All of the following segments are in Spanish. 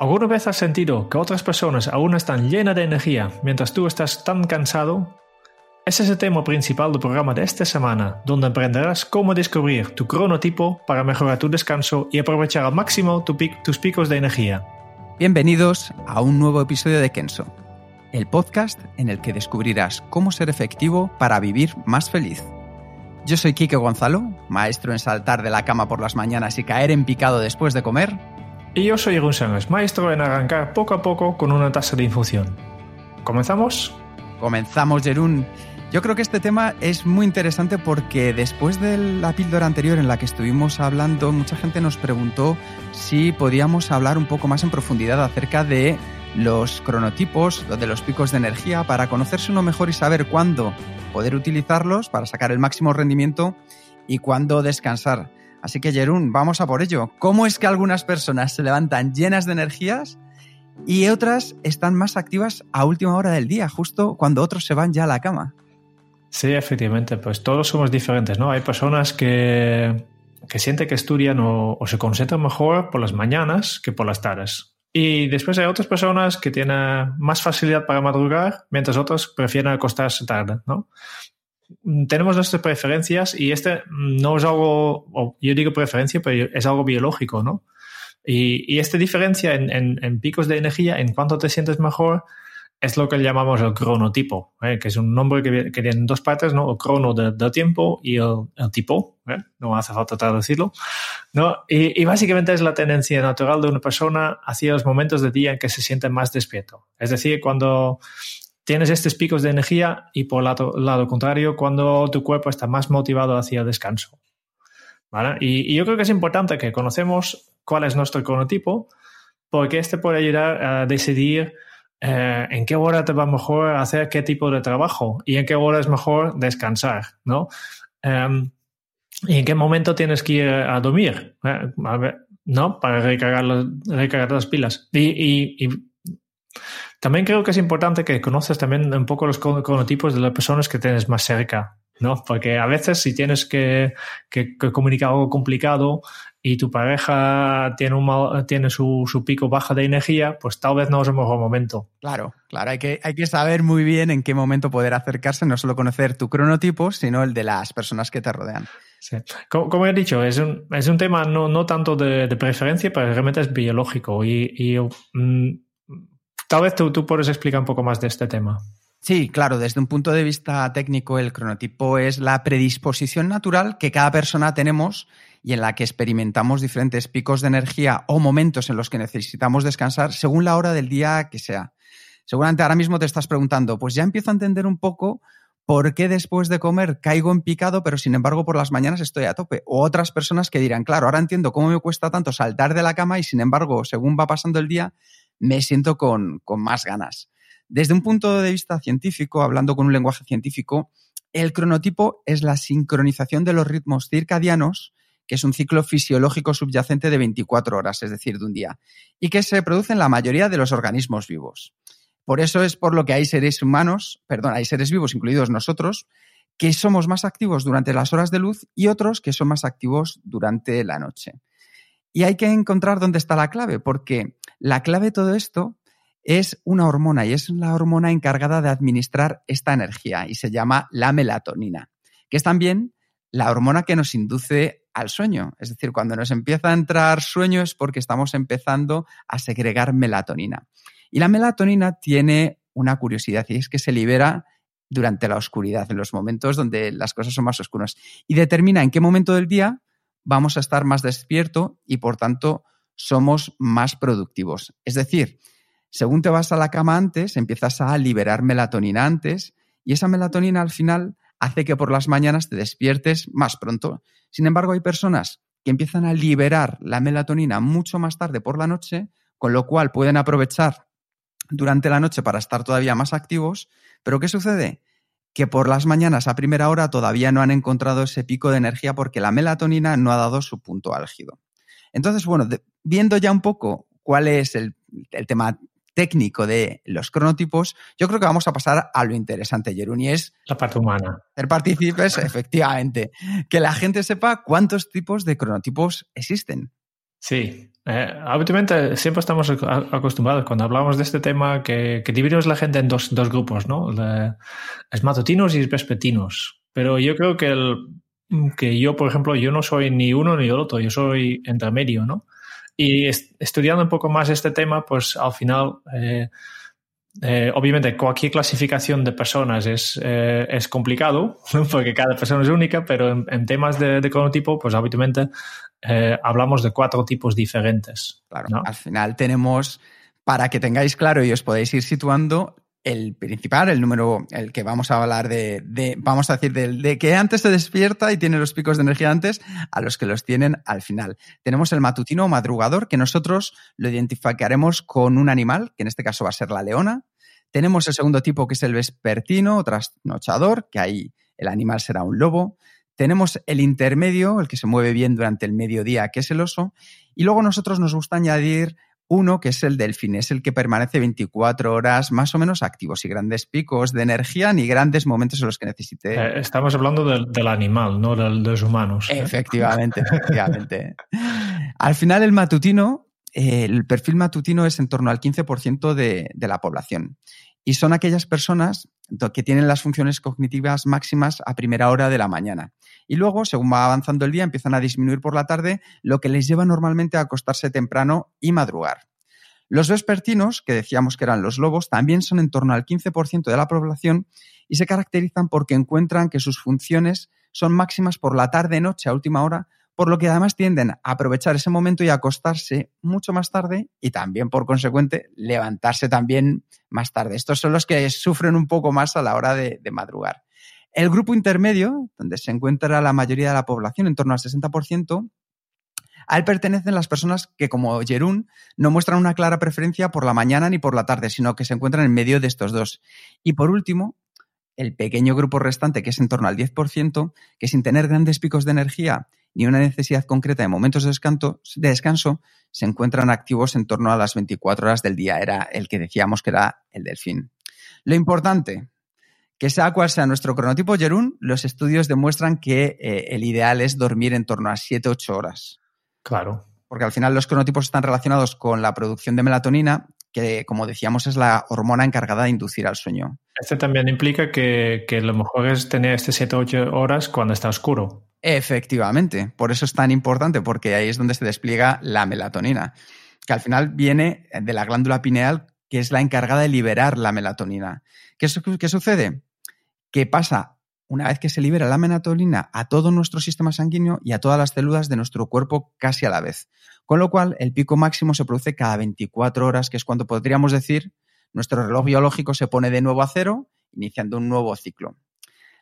¿Alguna vez has sentido que otras personas aún están llenas de energía mientras tú estás tan cansado? Ese es el tema principal del programa de esta semana, donde aprenderás cómo descubrir tu cronotipo para mejorar tu descanso y aprovechar al máximo tus picos de energía. Bienvenidos a un nuevo episodio de Kenso, el podcast en el que descubrirás cómo ser efectivo para vivir más feliz. Yo soy Kike Gonzalo, maestro en saltar de la cama por las mañanas y caer en picado después de comer. Y yo soy Jeroen Sánchez, maestro en arrancar poco a poco con una tasa de infusión. ¿Comenzamos? Comenzamos, Jerún. Yo creo que este tema es muy interesante porque después de la píldora anterior en la que estuvimos hablando, mucha gente nos preguntó si podíamos hablar un poco más en profundidad acerca de los cronotipos, de los picos de energía, para conocerse uno mejor y saber cuándo poder utilizarlos para sacar el máximo rendimiento y cuándo descansar. Así que, Jerún, vamos a por ello. ¿Cómo es que algunas personas se levantan llenas de energías y otras están más activas a última hora del día, justo cuando otros se van ya a la cama? Sí, efectivamente, pues todos somos diferentes, ¿no? Hay personas que, que sienten que estudian o, se concentran mejor por las mañanas que por las tardes. Y después hay otras personas que tienen más facilidad para madrugar, mientras otros prefieren acostarse tarde, ¿no? Tenemos nuestras preferencias y este no es algo, yo digo preferencia, pero es algo biológico, ¿no? Y, y esta diferencia en, en, en picos de energía, en cuanto te sientes mejor, es lo que llamamos el cronotipo, ¿eh? que es un nombre que, que, tiene dos partes, ¿no? El crono del de tiempo y el, el tipo, ¿eh? no hace falta traducirlo, ¿no? Y, y, básicamente es la tendencia natural de una persona hacia los momentos del día en que se siente más despierto. Es decir, cuando tienes estos picos de energía y por el lado, contrario, cuando tu cuerpo está más motivado hacia descanso. Y, yo creo que es importante que conocemos cuál es nuestro cronotipo, porque este puede ayudar a decidir eh, en qué hora te va mejor hacer qué tipo de trabajo y en qué hora es mejor descansar, ¿no? Um, y en qué momento tienes que ir a dormir, ¿eh? ¿no? Para recargar, las pilas. Y, también creo que es importante que conoces también un poco los cronotipos de las personas que tienes más cerca, ¿no? Porque a veces si tienes que, que, que comunicar algo complicado y tu pareja tiene, un mal, tiene su, su, pico baja de energía, pues tal vez no es el mejor momento. Claro, claro, hay que, hay que saber muy bien en qué momento poder acercarse, no solo conocer tu cronotipo, sino el de las personas que te rodean. Sí. Como, como, he dicho, es un, es un tema no, no tanto de, de, preferencia, pero realmente es biológico y, y mm, tal vez tú, tú puedes explicar un poco más de este tema. Sí, claro, desde un punto de vista técnico, el cronotipo es la predisposición natural que cada persona tenemos y en la que experimentamos diferentes picos de energía o momentos en los que necesitamos descansar según la hora del día que sea. Seguramente ahora mismo te estás preguntando, pues ya empiezo a entender un poco por qué después de comer caigo en picado, pero sin embargo por las mañanas estoy a tope. O otras personas que dirán, claro, ahora entiendo cómo me cuesta tanto saltar de la cama y sin embargo, según va pasando el día, me siento con, con más ganas. Desde un punto de vista científico, hablando con un lenguaje científico, el cronotipo es la sincronización de los ritmos circadianos, que es un ciclo fisiológico subyacente de 24 horas, es decir, de un día, y que se produce en la mayoría de los organismos vivos. Por eso es por lo que hay seres humanos, perdón, hay seres vivos, incluidos nosotros, que somos más activos durante las horas de luz y otros que son más activos durante la noche. Y hay que encontrar dónde está la clave, porque la clave de todo esto es una hormona y es la hormona encargada de administrar esta energía y se llama la melatonina, que es también la hormona que nos induce al sueño. Es decir, cuando nos empieza a entrar sueño es porque estamos empezando a segregar melatonina. Y la melatonina tiene una curiosidad y es que se libera durante la oscuridad, en los momentos donde las cosas son más oscuras. Y determina en qué momento del día vamos a estar más despierto y por tanto somos más productivos. Es decir, según te vas a la cama antes, empiezas a liberar melatonina antes y esa melatonina al final hace que por las mañanas te despiertes más pronto. Sin embargo, hay personas que empiezan a liberar la melatonina mucho más tarde por la noche, con lo cual pueden aprovechar durante la noche para estar todavía más activos. Pero ¿qué sucede? Que por las mañanas a primera hora todavía no han encontrado ese pico de energía porque la melatonina no ha dado su punto álgido. Entonces, bueno, viendo ya un poco cuál es el, el tema técnico de los cronotipos, yo creo que vamos a pasar a lo interesante, Jerún, y es... La parte humana. Ser partícipes, efectivamente. Que la gente sepa cuántos tipos de cronotipos existen. Sí, eh, siempre estamos acostumbrados cuando hablamos de este tema que, que dividimos la gente en dos, dos grupos, ¿no? es matutinos y vespertinos. Pero yo creo que, el, que yo, por ejemplo, yo no soy ni uno ni el otro, yo soy entre medio, ¿no? Y estudiando un poco más este tema, pues al final, eh, eh, obviamente cualquier clasificación de personas es, eh, es complicado, porque cada persona es única, pero en, temas de, de, cronotipo, pues habitualmente hablamos de cuatro tipos diferentes. Claro, al final tenemos, para que tengáis claro y os podéis ir situando, el principal, el número, el que vamos a hablar de, de vamos a decir, de, de, que antes se despierta y tiene los picos de energía antes, a los que los tienen al final. Tenemos el matutino o madrugador, que nosotros lo identificaremos con un animal, que en este caso va a ser la leona. Tenemos el segundo tipo, que es el vespertino o trasnochador, que ahí el animal será un lobo. Tenemos el intermedio, el que se mueve bien durante el mediodía, que es el oso. Y luego nosotros nos gusta añadir uno, que es el delfín, es el que permanece 24 horas más o menos activo, sin grandes picos de energía ni grandes momentos en los que necesite. Eh, estamos hablando del, animal, no del, de los humanos. ¿eh? Efectivamente, efectivamente. al final, el matutino, eh, el perfil matutino es en torno al 15% de, de la población. Y son aquellas personas que tienen las funciones cognitivas máximas a primera hora de la mañana. Y luego, según va avanzando el día, empiezan a disminuir por la tarde, lo que les lleva normalmente a acostarse temprano y madrugar. Los vespertinos, que decíamos que eran los lobos, también son en torno al 15% de la población y se caracterizan porque encuentran que sus funciones son máximas por la tarde-noche a última hora, por lo que además tienden a aprovechar ese momento y a acostarse mucho más tarde y también, por consecuente, levantarse también más tarde. Estos son los que sufren un poco más a la hora de, madrugar. El grupo intermedio, donde se encuentra la mayoría de la población, en torno al 60%, a él pertenecen las personas que, como Jerún, no muestran una clara preferencia por la mañana ni por la tarde, sino que se encuentran en medio de estos dos. Y por último, el pequeño grupo restante, que es en torno al 10%, que sin tener grandes picos de energía ni una necesidad concreta de momentos de descanso, de descanso, se encuentran activos en torno a las 24 horas del día. Era el que decíamos que era el delfín. Lo importante, que sea cual sea nuestro cronotipo Jerún, los estudios demuestran que eh, el ideal es dormir en torno a 7-8 horas. Claro. Porque al final los cronotipos están relacionados con la producción de melatonina, que como decíamos es la hormona encargada de inducir al sueño. Este también implica que, que lo mejor es tener este 7-8 horas cuando está oscuro. Efectivamente, por eso es tan importante, porque ahí es donde se despliega la melatonina, que al final viene de la glándula pineal, que es la encargada de liberar la melatonina. ¿Qué, qué sucede? Que pasa, una vez que se libera la melatonina, a todo nuestro sistema sanguíneo y a todas las células de nuestro cuerpo casi a la vez. Con lo cual, el pico máximo se produce cada 24 horas, que es cuando podríamos decir nuestro reloj biológico se pone de nuevo a cero, iniciando un nuevo ciclo.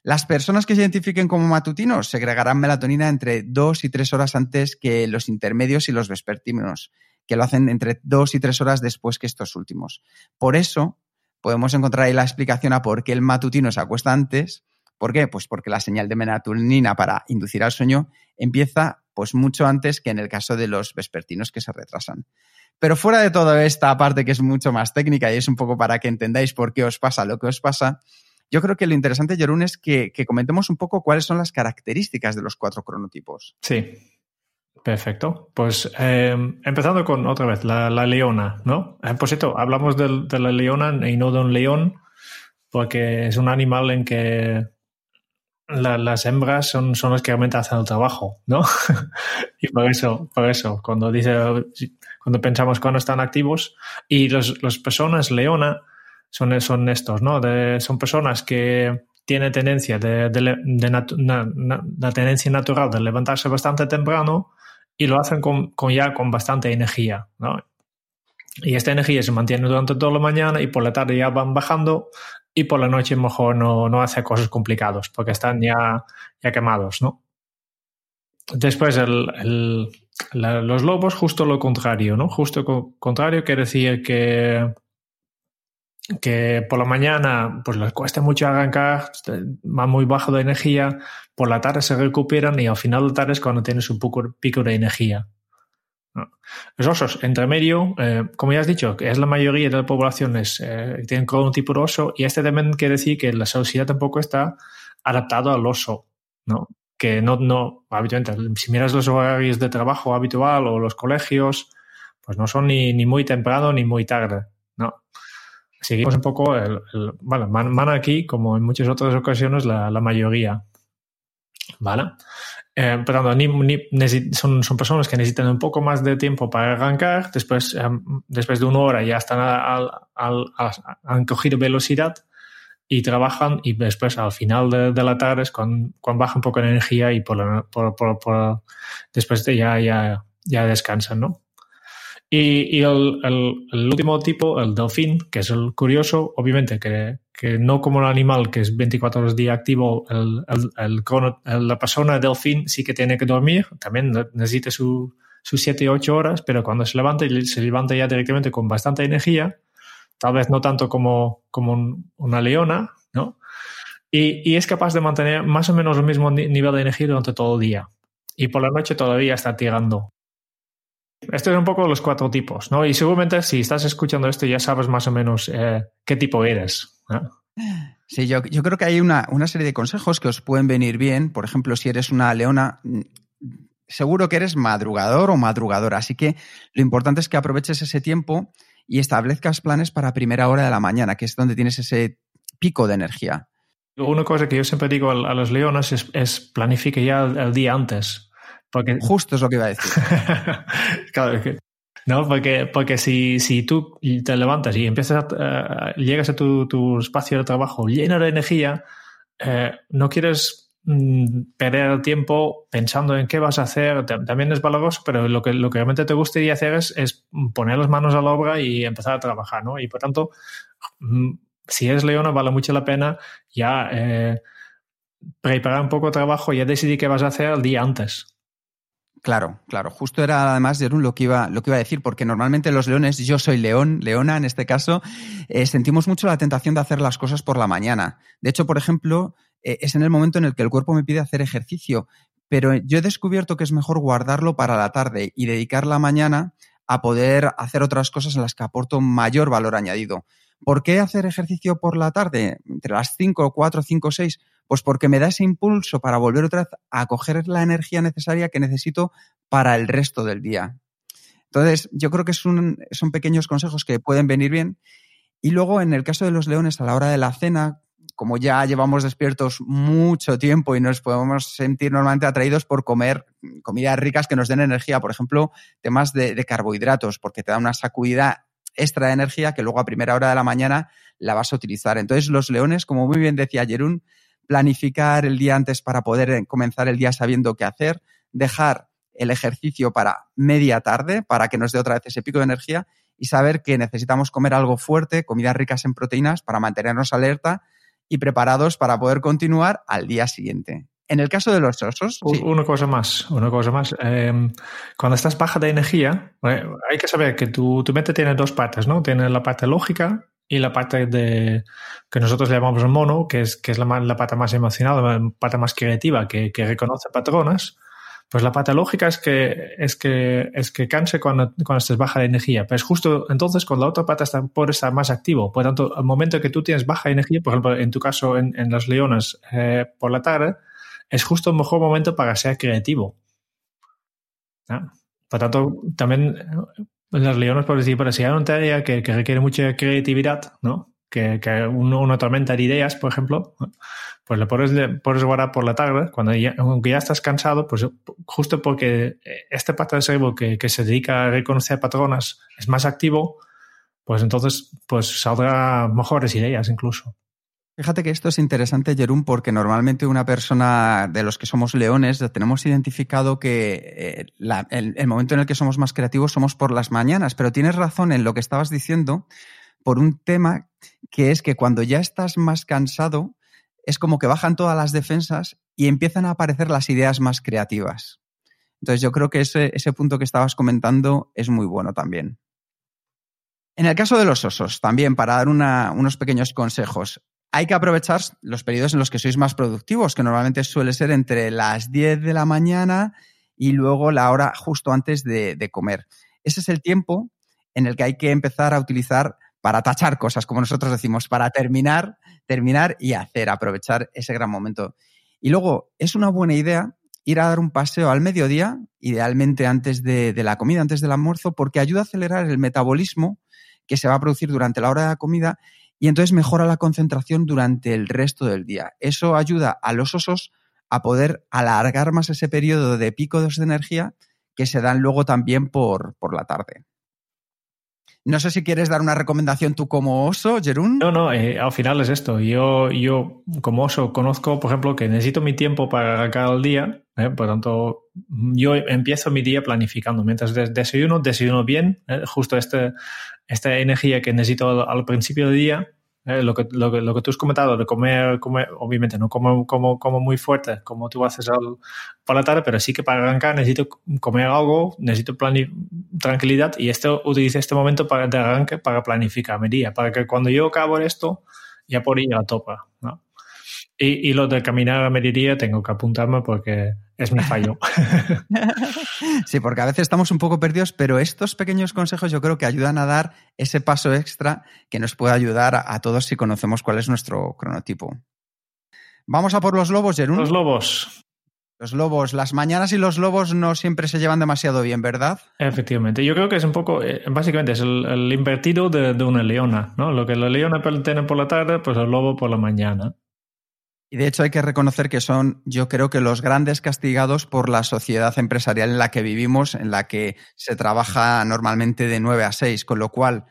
Las personas que se identifiquen como matutinos segregarán melatonina entre dos y tres horas antes que los intermedios y los vespertinos, que lo hacen entre dos y tres horas después que estos últimos. Por eso podemos encontrar ahí la explicación a por qué el matutino se acuesta antes. ¿Por qué? Pues porque la señal de melatonina para inducir al sueño empieza pues mucho antes que en el caso de los vespertinos que se retrasan. Pero fuera de toda esta parte que es mucho más técnica y es un poco para que entendáis por qué os pasa lo que os pasa, yo creo que lo interesante, Jerún, es que, comentemos un poco cuáles son las características de los cuatro cronotipos. Sí, Perfecto. Pues eh, empezando con otra vez, la, leona, ¿no? Eh, por cierto, hablamos de, la leona y no de un león, porque es un animal en que las hembras son, son las que realmente hacen el trabajo, ¿no? y por eso, por eso, cuando dice, cuando pensamos cuando están activos, y los, las personas leona son, son estos, ¿no? son personas que tienen tendencia de, la tendencia natural de levantarse bastante temprano y lo hacen con, ya con bastante energía, ¿no? Y esta energía se mantiene durante toda la mañana y por la tarde ya van bajando y por la noche mejor no, no hace cosas complicadas porque están ya, ya quemados, ¿no? Después, el, los lobos, justo lo contrario, ¿no? Justo lo contrario quiere decir que, que por la mañana pues les cuesta mucho arrancar, van muy bajo de energía, por la tarde se recuperan y al final de la tarde es cuando tienes un poco, pico de energía. Los osos, entre medio, eh, como ya has dicho, que es la mayoría de la población es, eh, tienen tipo de oso y este también quiere decir que la sociedad tampoco está adaptado al oso, ¿no? Que no, no, habitualmente, si miras los horarios de trabajo habitual o los colegios, pues no son ni, ni muy temprano ni muy tarde. Seguimos un poco, el, bueno, man, aquí, como en muchas otras ocasiones, la, la mayoría, ¿vale? Eh, pero ni, son, son, personas que necesitan un poco más de tiempo para arrancar, después, eh, después de una hora ya están al, al, han cogido velocidad y trabajan y después al final de, de la tarde es cuando, cuando, baja un poco la energía y por, por, por después de ya, ya, ya descansan, ¿no? Y, el, el, último tipo, el delfín, que es el curioso, obviamente que, no como un animal que es 24 horas día activo, el, el, la persona delfín sí que tiene que dormir, también necesita sus 7 o 8 horas, pero cuando se levanta, se levanta ya directamente con bastante energía, tal vez no tanto como, como una leona, ¿no? Y, y, es capaz de mantener más o menos el mismo nivel de energía durante todo el día. Y por la noche todavía está tirando. Estos son un poco los cuatro tipos, ¿no? Y seguramente si estás escuchando esto ya sabes más o menos eh, qué tipo eres. Sí, yo, yo, creo que hay una, una, serie de consejos que os pueden venir bien. Por ejemplo, si eres una leona, mm, seguro que eres madrugador o madrugadora. Así que lo importante es que aproveches ese tiempo y establezcas planes para primera hora de la mañana, que es donde tienes ese pico de energía. Una cosa que yo siempre digo a, los leones es, es planifique ya el día antes porque... Justo es lo que iba a decir. claro, que, no, porque, porque si, si tú te levantas y empiezas a, llegas a tu, tu, espacio de trabajo lleno de energía, eh, no quieres mm, perder el tiempo pensando en qué vas a hacer. También es valoroso, pero lo que, lo que realmente te gustaría hacer es, es poner las manos a la obra y empezar a trabajar, ¿no? Y por tanto, mm, si eres leona, vale mucho la pena ya eh, preparar un poco de trabajo y ya decidir qué vas a hacer el día antes. Claro, claro. Justo era además, Jerún, lo que iba, lo que iba a decir, porque normalmente los leones, yo soy león, leona en este caso, eh, sentimos mucho la tentación de hacer las cosas por la mañana. De hecho, por ejemplo, eh, es en el momento en el que el cuerpo me pide hacer ejercicio, pero yo he descubierto que es mejor guardarlo para la tarde y dedicar la mañana a poder hacer otras cosas en las que aporto mayor valor añadido. ¿Por qué hacer ejercicio por la tarde? Entre las 5, 4, 5, 6 pues porque me da ese impulso para volver otra vez a coger la energía necesaria que necesito para el resto del día. Entonces, yo creo que son pequeños consejos que pueden venir bien. Y luego, en el caso de los leones, a la hora de la cena, como ya llevamos despiertos mucho tiempo y nos podemos sentir normalmente atraídos por comer comidas ricas que nos den energía, por ejemplo, temas de, carbohidratos, porque te da una sacudida extra de energía que luego a primera hora de la mañana la vas a utilizar. Entonces, los leones, como muy bien decía Jerún, planificar el día antes para poder eh, comenzar el día sabiendo qué hacer, dejar el ejercicio para media tarde para que nos dé otra vez ese pico de energía y saber que necesitamos comer algo fuerte, comidas ricas en proteínas para mantenernos alerta y preparados para poder continuar al día siguiente. En el caso de los osos. Una cosa más, una cosa más. Em, cuando estás baja de energía, eh, hay que saber que tu, tu mente tiene dos partes, ¿no? Tiene la parte lógica y la parte de que nosotros llamamos el mono, que es, que es la, la parte más emocional, la parte más creativa, que, que, reconoce patrones, pues la parte lógica es que, es que, es que canse cuando, cuando estés baja de energía. Pero es justo entonces cuando la otra parte está, por estar más activo. Por tanto, al momento que tú tienes baja energía, por ejemplo, en tu caso en, en los leones eh, por la tarde, es justo el mejor momento para ser creativo. Por tanto, también decir, pero si hay una tarea que, que requiere mucha creatividad, ¿no? Que, que una tormenta de ideas, por ejemplo, pues le puedes, puedes guardar por la tarde, cuando ya, aunque ya estás cansado, pues justo porque este parte del cerebro que, que se dedica a reconocer patronas es más activo, pues entonces pues saldrá mejores ideas incluso. Fíjate que esto es interesante, Jerún, porque normalmente una persona de los que somos leones tenemos identificado que eh, el, momento en el que somos más creativos somos por las mañanas, pero tienes razón en lo que estabas diciendo por un tema que es que cuando ya estás más cansado, es como que bajan todas las defensas y empiezan a aparecer las ideas más creativas. Entonces yo creo que ese punto que estabas comentando es muy bueno también. En el caso de los osos, también para dar unos pequeños consejos, hay que aprovechar los periodos en los que sois más productivos, que normalmente suele ser entre las 10 de la mañana y luego la hora justo antes de, de comer. Ese es el tiempo en el que hay que empezar a utilizar para tachar cosas, como nosotros decimos, para terminar, terminar y hacer, aprovechar ese gran momento. Y luego es una buena idea ir a dar un paseo al mediodía, idealmente antes de, la comida, antes del almuerzo, porque ayuda a acelerar el metabolismo que se va a producir durante la hora de la comida y entonces mejora la concentración durante el resto del día. Eso ayuda a los osos a poder alargar más ese periodo de picos de energía que se dan luego también por, por la tarde. No sé si quieres dar una recomendación tú como oso, Jerún. No, no, eh, al final es esto. Yo, yo como oso conozco, por ejemplo, que necesito mi tiempo para el día. Eh, por tanto, yo empiezo mi día planificando. Mientras desayuno, desayuno bien. Eh, justo este, esta energía que necesito al principio del día eh, lo, que, lo, lo, que, tú has comentado de comer, comer obviamente no como, como, como muy fuerte como tú haces al, por la tarde, pero sí que para arrancar necesito comer algo, necesito tranquilidad y esto este momento para, arranque para planificar mi día, para que cuando yo acabo esto ya por ir a topa. ¿no? Y, y, lo de caminar a mediodía tengo que apuntarme porque es mi fallo. sí, porque a veces estamos un poco perdidos, pero estos pequeños consejos yo creo que ayudan a dar ese paso extra que nos puede ayudar a, todos si conocemos cuál es nuestro cronotipo. Vamos a por los lobos, Jerún. Los lobos. Los lobos, las mañanas y los lobos no siempre se llevan demasiado bien, ¿verdad? Efectivamente. Yo creo que es un poco, eh, básicamente es el, invertido de, de, una leona, ¿no? Lo que la leona tiene por la tarde, pues el lobo por la mañana. Y de hecho hay que reconocer que son, yo creo que los grandes castigados por la sociedad empresarial en la que vivimos, en la que se trabaja normalmente de 9 a 6, con lo cual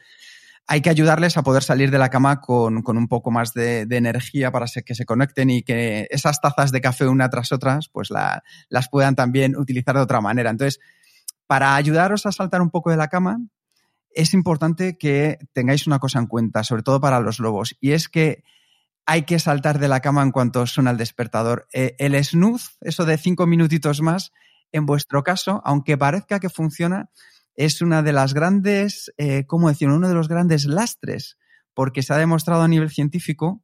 hay que ayudarles a poder salir de la cama con, un poco más de, energía para que se conecten y que esas tazas de café una tras otras, pues las puedan también utilizar de otra manera. Entonces, para ayudaros a saltar un poco de la cama, es importante que tengáis una cosa en cuenta, sobre todo para los lobos, y es que hay que saltar de la cama en cuanto suena el despertador. Eh, el snooze, eso de cinco minutitos más, en vuestro caso, aunque parezca que funciona, es una de las grandes, eh, ¿cómo decirlo? Uno de los grandes lastres, porque se ha demostrado a nivel científico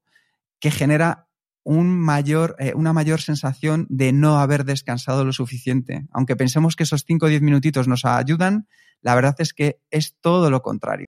que genera un mayor, eh, una mayor sensación de no haber descansado lo suficiente. Aunque pensemos que esos 5 o 10 minutitos nos ayudan, la verdad es que es todo lo contrario.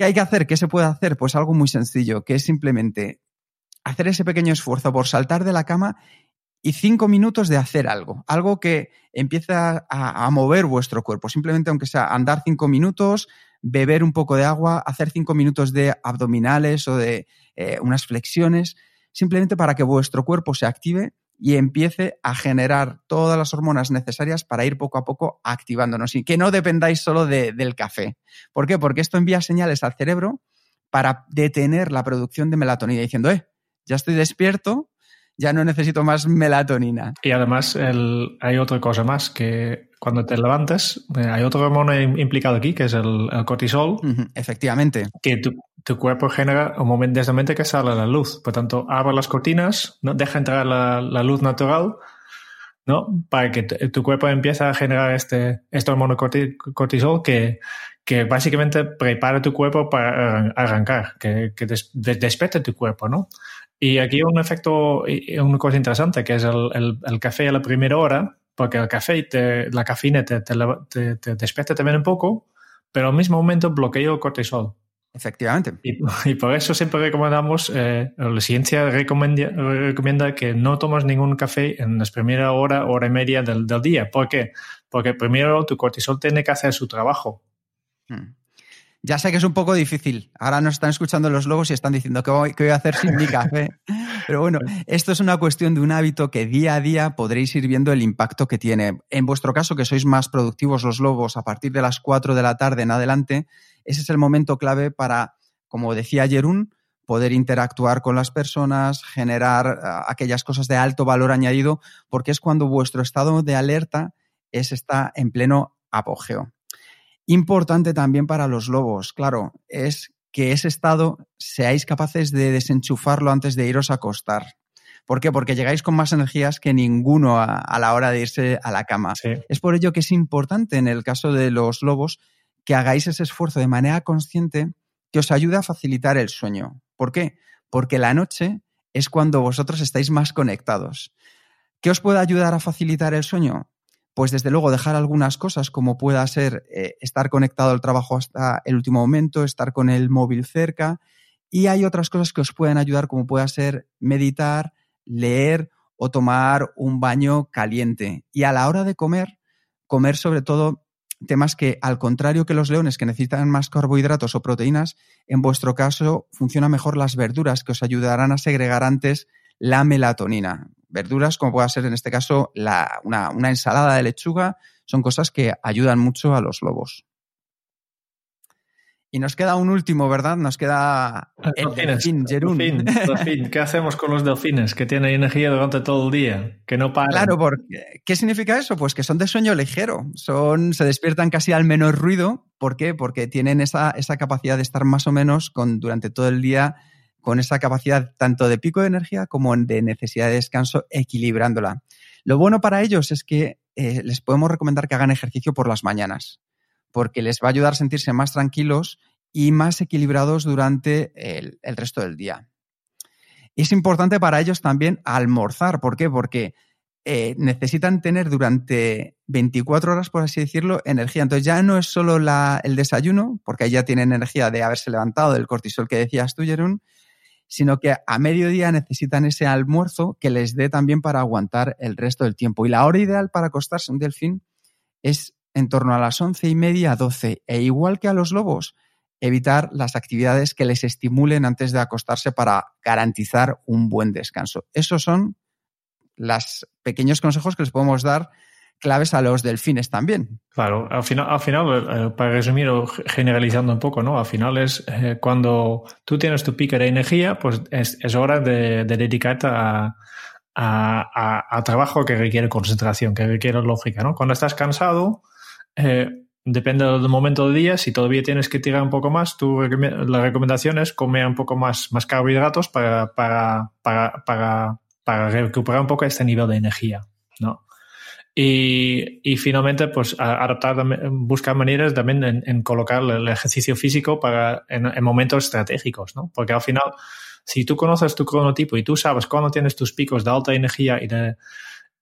¿Qué hay que hacer? ¿Qué se puede hacer? Pues algo muy sencillo, que es simplemente hacer ese pequeño esfuerzo por saltar de la cama y cinco minutos de hacer algo, algo que empiece a, mover vuestro cuerpo, simplemente aunque sea andar cinco minutos, beber un poco de agua, hacer cinco minutos de abdominales o de eh, unas flexiones, simplemente para que vuestro cuerpo se active y empiece a generar todas las hormonas necesarias para ir poco a poco activándonos y que no dependáis solo del café. ¿Por qué? Porque esto envía señales al cerebro para detener la producción de melatonina diciendo, eh, ya estoy despierto, ya no necesito más melatonina. Y además hay otra cosa más, que cuando te levantes, eh, hay otro hormona implicado aquí, que es el, cortisol. efectivamente. Que tu, tu, cuerpo genera un momento desde el momento que sale la luz. Por tanto, abre las cortinas, ¿no? deja entrar la, la luz natural ¿no? Para que tu cuerpo empiece a generar este, este hormono cortisol que, que básicamente prepara tu cuerpo para arrancar, que, que tu cuerpo, ¿no? Y aquí hay un efecto, una cosa interesante, que es el, el, café a la primera hora, porque el café, te, la cafeína te, te, te, despierta también un poco, pero al mismo momento bloquea el cortisol. Efectivamente. Y, por eso siempre recomendamos, eh, la ciencia recomienda, recomienda, que no tomas ningún café en las primeras hora, hora y media del, del, día. ¿Por qué? Porque primero tu cortisol tiene que hacer su trabajo. Hmm. Ya sé que es un poco difícil. Ahora nos están escuchando los lobos y están diciendo qué voy, a hacer sin mi café. Pero bueno, esto es una cuestión de un hábito que día a día podréis ir viendo el impacto que tiene. En vuestro caso, que sois más productivos los lobos a partir de las 4 de la tarde en adelante, ese es el momento clave para, como decía Jerún, poder interactuar con las personas, generar aquellas cosas de alto valor añadido, porque es cuando vuestro estado de alerta es, está en pleno apogeo. Importante también para los lobos, claro, es que ese estado seáis capaces de desenchufarlo antes de iros a acostar. ¿Por qué? Porque llegáis con más energías que ninguno a, la hora de irse a la cama. Es por ello que es importante en el caso de los lobos que hagáis ese esfuerzo de manera consciente que os ayude a facilitar el sueño. ¿Por qué? Porque la noche es cuando vosotros estáis más conectados. ¿Qué os puede ayudar a facilitar el sueño? Pues desde luego dejar algunas cosas como pueda ser eh, estar conectado al trabajo hasta el último momento, estar con el móvil cerca y hay otras cosas que os pueden ayudar como pueda ser meditar, leer o tomar un baño caliente. Y a la hora de comer, comer sobre todo temas que, al contrario que los leones que necesitan más carbohidratos o proteínas, en vuestro caso funcionan mejor las verduras que os ayudarán a segregar antes la melatonina. Verduras, como pueda ser en este caso una, una ensalada de lechuga, son cosas que ayudan mucho a los lobos. Y nos queda un último, ¿verdad? Nos queda el delfín, Jerún. ¿Qué hacemos con los delfines que tienen energía durante todo el día? Que no paran. Claro, porque ¿qué significa eso? Pues que son de sueño ligero. Son, se despiertan casi al menor ruido. ¿Por qué? Porque tienen esa, esa capacidad de estar más o menos con, durante todo el día con esa capacidad tanto de pico de energía como de necesidad de descanso, equilibrándola. Lo bueno para ellos es que eh, les podemos recomendar que hagan ejercicio por las mañanas porque les va a ayudar a sentirse más tranquilos y más equilibrados durante el, resto del día. Es importante para ellos también almorzar. ¿Por qué? Porque eh, necesitan tener durante 24 horas, por así decirlo, energía. Entonces ya no es solo el desayuno, porque ahí ya tienen energía de haberse levantado del cortisol que decías tú, Jerún, sino que a mediodía necesitan ese almuerzo que les dé también para aguantar el resto del tiempo. Y la hora ideal para acostarse un delfín es en torno a las once y media a doce. E igual que a los lobos, evitar las actividades que les estimulen antes de acostarse para garantizar un buen descanso. Esos son los pequeños consejos que les podemos dar claves a los delfines también. Claro, al final, al final eh, para resumir o generalizando un poco, ¿no? Al final es eh, cuando tú tienes tu pico de energía, pues es, hora de, dedicarte a, a, trabajo que requiere concentración, que requiere lógica, ¿no? Cuando estás cansado, eh, depende del momento del día, si todavía tienes que tirar un poco más, tu, la recomendación es comer un poco más, más carbohidratos para, para, para, para, para recuperar un poco este nivel de energía, ¿no? Y, finalmente, pues adaptar, buscar maneras también en, colocar el ejercicio físico para, en, en, momentos estratégicos, ¿no? Porque al final, si tú conoces tu cronotipo y tú sabes cuándo tienes tus picos de alta energía y de,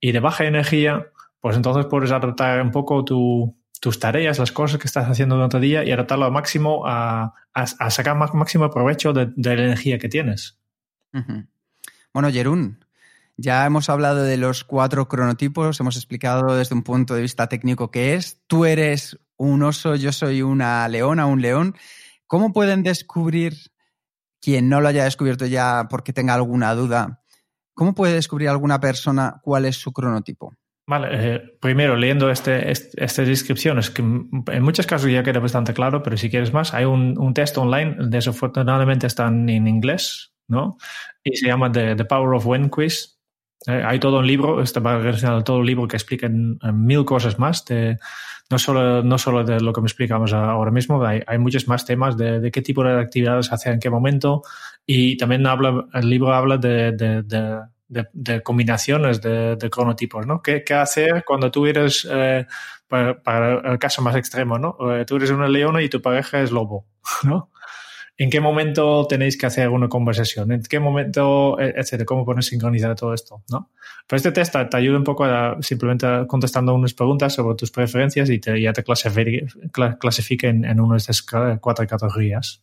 y de baja energía, pues entonces puedes adaptar un poco tu, tus tareas, las cosas que estás haciendo durante el día y adaptarlo al máximo a, a, sacar máximo provecho de, la energía que tienes. Bueno, Jerún, ya hemos hablado de los cuatro cronotipos, hemos explicado desde un punto de vista técnico qué es. Tú eres un oso, yo soy una leona, un león. ¿Cómo pueden descubrir, quien no lo haya descubierto ya porque tenga alguna duda, cómo puede descubrir alguna persona cuál es su cronotipo? Vale, eh, primero leyendo este, este, estas descripciones, que en muchos casos ya queda bastante claro, pero si quieres más, hay un, un test online, desafortunadamente están en inglés, ¿no? Y se llama The, The Power of When Quiz. Eh, hay todo un libro, está relacionado todo un libro que explica mil cosas más, de, no, solo, no solo de lo que me explicamos ahora mismo, hay, hay muchos más temas de, de, qué tipo de actividades hacer en qué momento, y también habla, el libro habla de, de combinaciones de, cronotipos, ¿no? ¿Qué, ¿Qué, hacer cuando tú eres, eh, para, el caso más extremo, ¿no? Eh, tú eres una leona y tu pareja es lobo, ¿no? ¿En qué momento tenéis que hacer una conversación? ¿En qué momento, e, etcétera? ¿Cómo pones sincronizar todo esto? ¿no? Pues este test te ayuda un poco a simplemente contestando unas preguntas sobre tus preferencias y te, ya te clasifica, en, en una de estas cuatro categorías.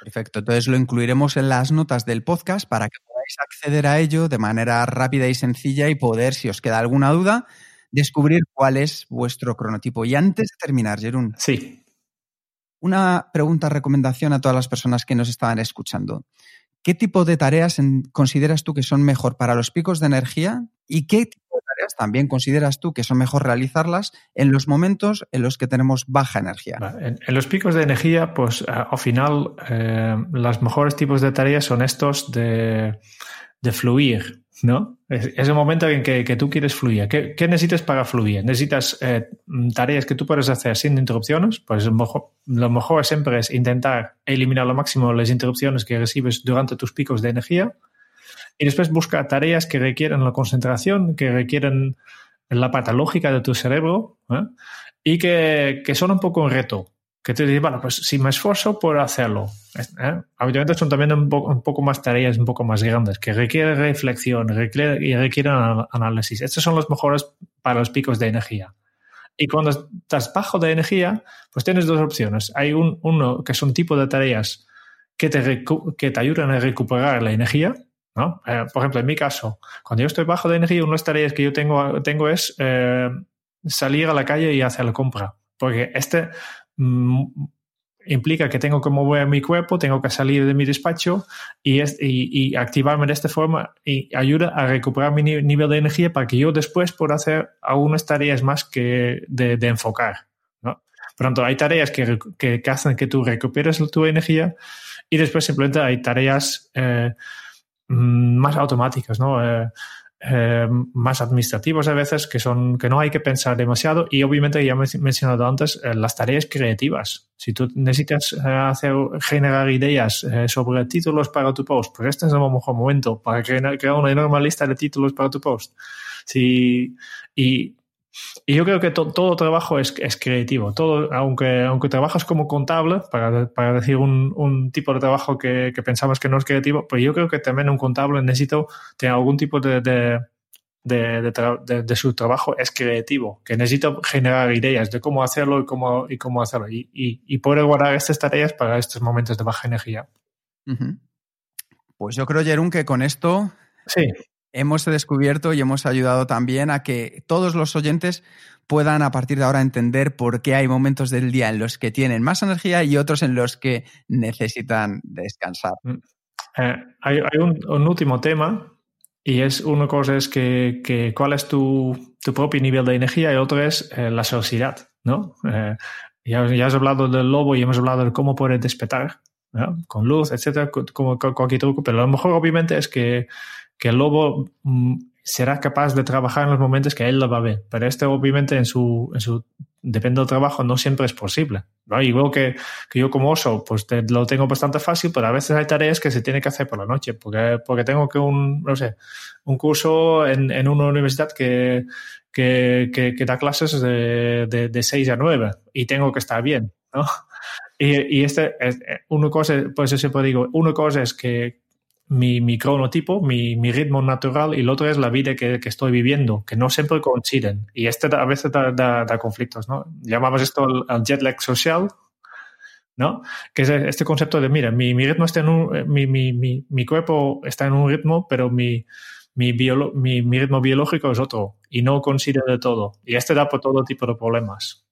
Perfecto. Entonces lo incluiremos en las notas del podcast para que podáis acceder a ello de manera rápida y sencilla y poder, si os queda alguna duda, descubrir cuál es vuestro cronotipo. Y antes de terminar, Jerún. Sí. Una pregunta, recomendación a todas las personas que nos estaban escuchando. ¿Qué tipo de tareas consideras tú que son mejor para los picos de energía y qué tipo de tareas también consideras tú que son mejor realizarlas en los momentos en los que tenemos baja energía? En, los picos de energía, pues al final, eh, los mejores tipos de tareas son estos de fluir, ¿no? Es, el momento en que, tú quieres fluir. ¿Qué, necesitas para fluir? ¿Necesitas eh, tareas que tú puedes hacer sin interrupciones? Pues lo mejor, siempre es intentar eliminar lo máximo las interrupciones que recibes durante tus picos de energía y después busca tareas que requieren la concentración, que requieren la parte lógica de tu cerebro ¿eh? y que, que son un poco un reto que te dices, bueno, pues si me esfuerzo, puedo hacerlo. ¿eh? Obviamente son también un, poco más tareas un poco más grandes, que requieren reflexión y requieren análisis. Estos son los mejores para los picos de energía. Y cuando estás bajo de energía, pues tienes dos opciones. Hay un, uno que es un tipo de tareas que te, que te ayudan a recuperar la energía. ¿no? Eh, por ejemplo, en mi caso, cuando yo estoy bajo de energía, una de las tareas que yo tengo, tengo es eh, salir a la calle y hacer la compra. Porque este implica que tengo que mover mi cuerpo, tengo que salir de mi despacho y, activarme de esta forma y ayuda a recuperar mi nivel de energía para que yo después pueda hacer algunas tareas más que de, enfocar. ¿no? Por tanto, hay tareas que, que, hacen que tú recuperes tu energía y después simplemente hay tareas eh, mm, más automáticas, ¿no? Eh, eh, más administrativos a veces que son que no hay que pensar demasiado. Y obviamente ya he mencionado antes eh, las tareas creativas. Si tú necesitas eh, hacer generar ideas sobre títulos para tu post pues este es el mejor momento para crear, crear una enorme lista de títulos para tu post. Si, y y yo creo que todo trabajo es, es, creativo. Todo, aunque, aunque trabajas como contable, para, para decir un, un, tipo de trabajo que, que, pensamos que no es creativo, pues yo creo que también un contable necesita tener algún tipo de, de, de, de su trabajo es creativo, que necesita generar ideas de cómo hacerlo y cómo, y cómo hacerlo. Y, y, y poder guardar estas tareas para estos momentos de baja energía. Pues yo creo, Jerún, que con esto sí hemos descubierto y hemos ayudado también a que todos los oyentes puedan a partir de ahora entender por qué hay momentos del día en los que tienen más energía y otros en los que necesitan descansar. Mm. Eh, hay, un, último tema y es una cosa es que, cuál es tu, propio nivel de energía y otro es eh, la sociedad, ¿no? Eh, ya, ya, has hablado del lobo y hemos hablado de cómo poder despertar, con luz, etcétera, como cualquier truco, pero a lo mejor obviamente es que que el lobo mm, será capaz de trabajar en los momentos que él lo va a ver. Pero este obviamente en su, en su depende del trabajo no siempre es posible. ¿no? Igual que, que yo como oso, pues lo tengo bastante fácil, pero a veces hay tareas que se tiene que hacer por la noche, porque, porque tengo que un, no sé, un curso en, en una universidad que, que, que, da clases de, de, de 6 a 9 y tengo que estar bien, ¿no? Y, y este, una cosa, pues eso digo, una cosa es que, mi, cronotipo, mi, ritmo natural, y el otro es la vida que, estoy viviendo, que no siempre coinciden. Y este a veces da, conflictos, ¿no? Llamamos esto el, jet lag social, ¿no? Que es este concepto de, mira, mi, ritmo está en un, mi, mi, cuerpo está en un ritmo, pero mi, mi, mi, mi, ritmo biológico es otro y no coincide de todo. Y este da por todo tipo de problemas.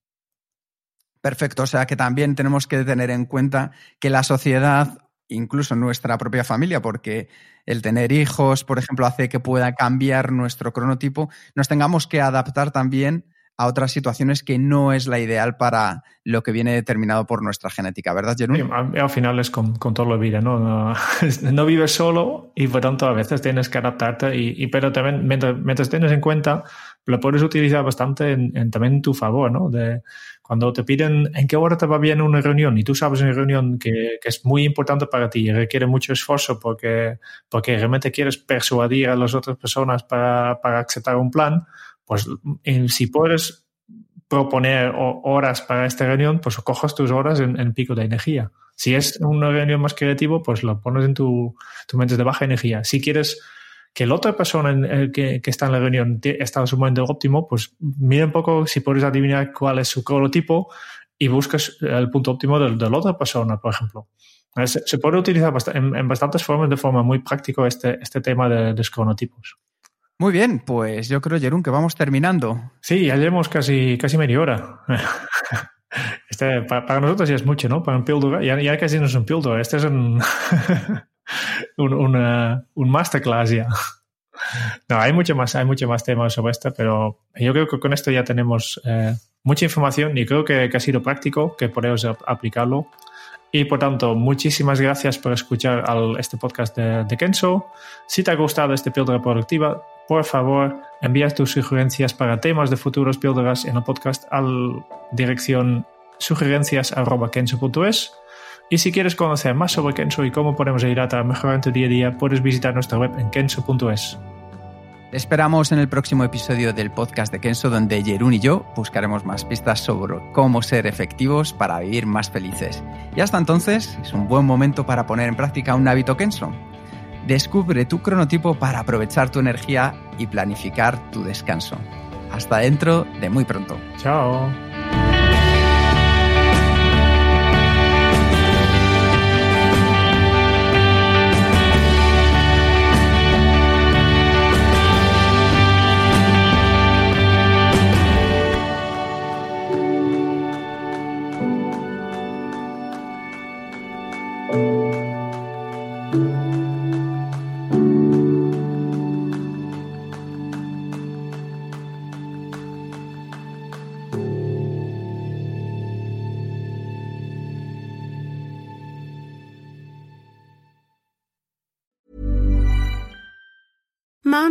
Perfecto, o sea que también tenemos que tener en cuenta que la sociedad incluso nuestra propia familia, porque el tener hijos, por ejemplo, hace que pueda cambiar nuestro cronotipo, nos tengamos que adaptar también a otras situaciones que no es la ideal para lo que viene determinado por nuestra genética, ¿verdad, Jerón? al final es con, con toda la vida, ¿no? ¿no? vives solo y por tanto a veces tienes que adaptarte, y, pero también mientras, tienes en cuenta lo puedes utilizar bastante en, también en tu favor, ¿no? De, cuando te piden en qué hora te va bien una reunión y tú sabes una reunión que, que, es muy importante para ti y requiere mucho esfuerzo porque, porque realmente quieres persuadir a las otras personas para, para aceptar un plan, pues si puedes proponer horas para esta reunión, pues cojas tus horas en, en pico de energía. Si es una reunión más creativo, pues lo pones en tu, tu mente de baja energía. Si quieres que la otra persona eh, que, que, está en la reunión está en su momento óptimo, pues mira un poco si puedes adivinar cuál es su cronotipo y buscas el punto óptimo de, de la otra persona, por ejemplo. Se, se puede utilizar en, en, bastantes formas de forma muy práctica este, este tema de, de los cronotipos. Muy bien, pues yo creo, Jerún, que vamos terminando. Sí, ya llevamos casi, casi media hora. Este, para, para, nosotros ya es mucho, ¿no? Para un píldora, ya, ya casi no es un píldora, este es un, un, un masterclass ya. No, hay mucho más, hay mucho más temas sobre esto, pero yo creo que con esto ya tenemos eh, mucha información y creo que, que, ha sido práctico, que podemos aplicarlo. Y por tanto, muchísimas gracias por escuchar este podcast de, de, Kenzo. Si te ha gustado este píldora productiva, por favor, envía tus sugerencias para temas de futuros píldoras en el podcast a la dirección sugerencias.kenzo.es. Y si quieres conocer más sobre Kenzo y cómo podemos ayudarte a mejorar en tu día a día, puedes visitar nuestra web en kenzo.es. Te esperamos en el próximo episodio del podcast de Kenzo, donde Jerún y yo buscaremos más pistas sobre cómo ser efectivos para vivir más felices. Y hasta entonces, es un buen momento para poner en práctica un hábito Kenzo. Descubre tu cronotipo para aprovechar tu energía y planificar tu descanso. Hasta dentro de muy pronto. Chao.